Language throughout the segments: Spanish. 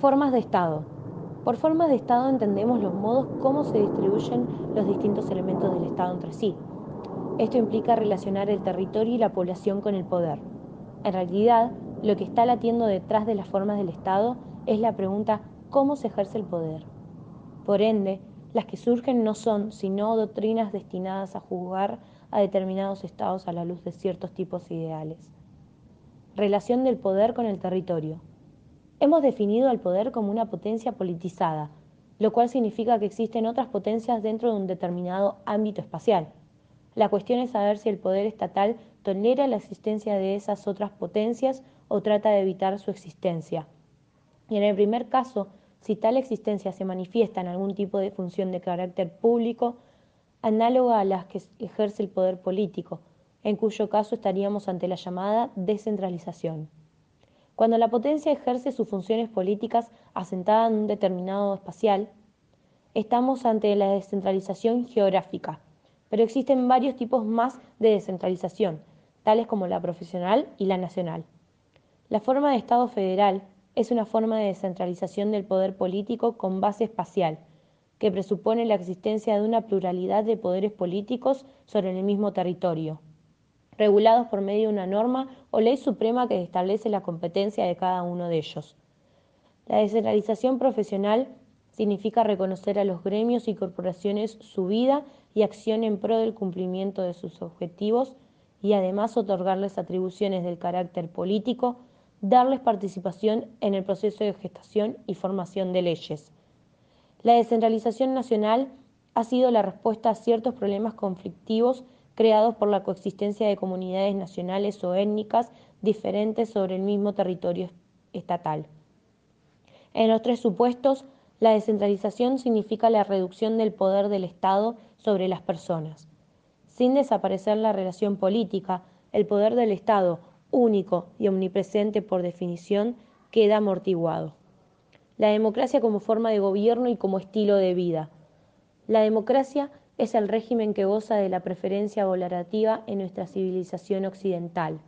Formas de Estado. Por formas de Estado entendemos los modos cómo se distribuyen los distintos elementos del Estado entre sí. Esto implica relacionar el territorio y la población con el poder. En realidad, lo que está latiendo detrás de las formas del Estado es la pregunta ¿cómo se ejerce el poder? Por ende, las que surgen no son sino doctrinas destinadas a juzgar a determinados estados a la luz de ciertos tipos ideales. Relación del poder con el territorio. Hemos definido al poder como una potencia politizada, lo cual significa que existen otras potencias dentro de un determinado ámbito espacial. La cuestión es saber si el poder estatal tolera la existencia de esas otras potencias o trata de evitar su existencia. Y en el primer caso, si tal existencia se manifiesta en algún tipo de función de carácter público, análoga a las que ejerce el poder político, en cuyo caso estaríamos ante la llamada descentralización. Cuando la potencia ejerce sus funciones políticas asentada en un determinado espacial, estamos ante la descentralización geográfica, pero existen varios tipos más de descentralización, tales como la profesional y la nacional. La forma de Estado federal es una forma de descentralización del poder político con base espacial, que presupone la existencia de una pluralidad de poderes políticos sobre el mismo territorio, regulados por medio de una norma o ley suprema que establece la competencia de cada uno de ellos. La descentralización profesional significa reconocer a los gremios y corporaciones su vida y acción en pro del cumplimiento de sus objetivos y además otorgarles atribuciones del carácter político, darles participación en el proceso de gestación y formación de leyes. La descentralización nacional ha sido la respuesta a ciertos problemas conflictivos creados por la coexistencia de comunidades nacionales o étnicas diferentes sobre el mismo territorio estatal. En los tres supuestos, la descentralización significa la reducción del poder del Estado sobre las personas. Sin desaparecer la relación política, el poder del Estado único y omnipresente por definición, queda amortiguado. La democracia como forma de gobierno y como estilo de vida. La democracia es el régimen que goza de la preferencia valorativa en nuestra civilización occidental.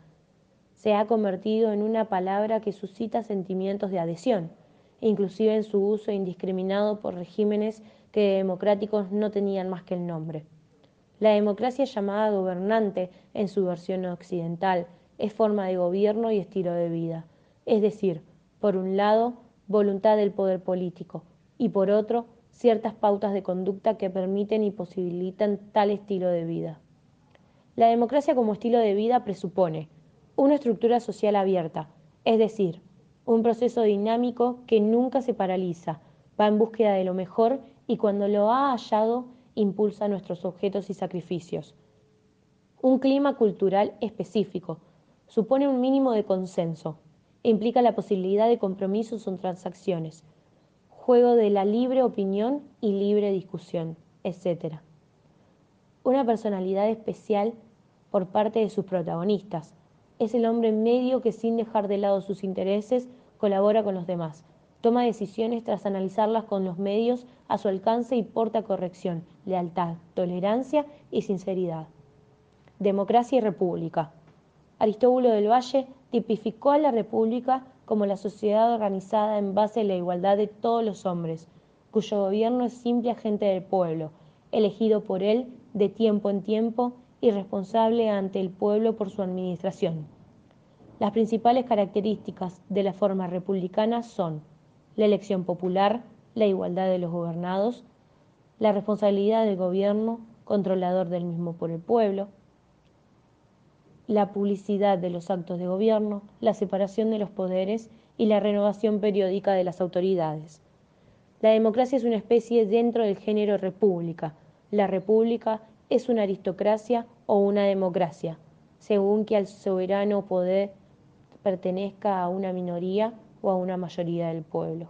Se ha convertido en una palabra que suscita sentimientos de adhesión, inclusive en su uso indiscriminado por regímenes que democráticos no tenían más que el nombre. La democracia llamada gobernante en su versión occidental es forma de gobierno y estilo de vida. Es decir, por un lado, voluntad del poder político y por otro, ciertas pautas de conducta que permiten y posibilitan tal estilo de vida. La democracia como estilo de vida presupone una estructura social abierta, es decir, un proceso dinámico que nunca se paraliza, va en búsqueda de lo mejor y cuando lo ha hallado impulsa nuestros objetos y sacrificios. Un clima cultural específico, supone un mínimo de consenso implica la posibilidad de compromisos o transacciones, juego de la libre opinión y libre discusión, etc. Una personalidad especial por parte de sus protagonistas. Es el hombre medio que sin dejar de lado sus intereses colabora con los demás, toma decisiones tras analizarlas con los medios a su alcance y porta corrección, lealtad, tolerancia y sinceridad. Democracia y República. Aristóbulo del Valle tipificó a la República como la sociedad organizada en base a la igualdad de todos los hombres, cuyo gobierno es simple agente del pueblo, elegido por él de tiempo en tiempo y responsable ante el pueblo por su administración. Las principales características de la forma republicana son la elección popular, la igualdad de los gobernados, la responsabilidad del gobierno, controlador del mismo por el pueblo, la publicidad de los actos de gobierno, la separación de los poderes y la renovación periódica de las autoridades. La democracia es una especie dentro del género república. La república es una aristocracia o una democracia, según que al soberano poder pertenezca a una minoría o a una mayoría del pueblo.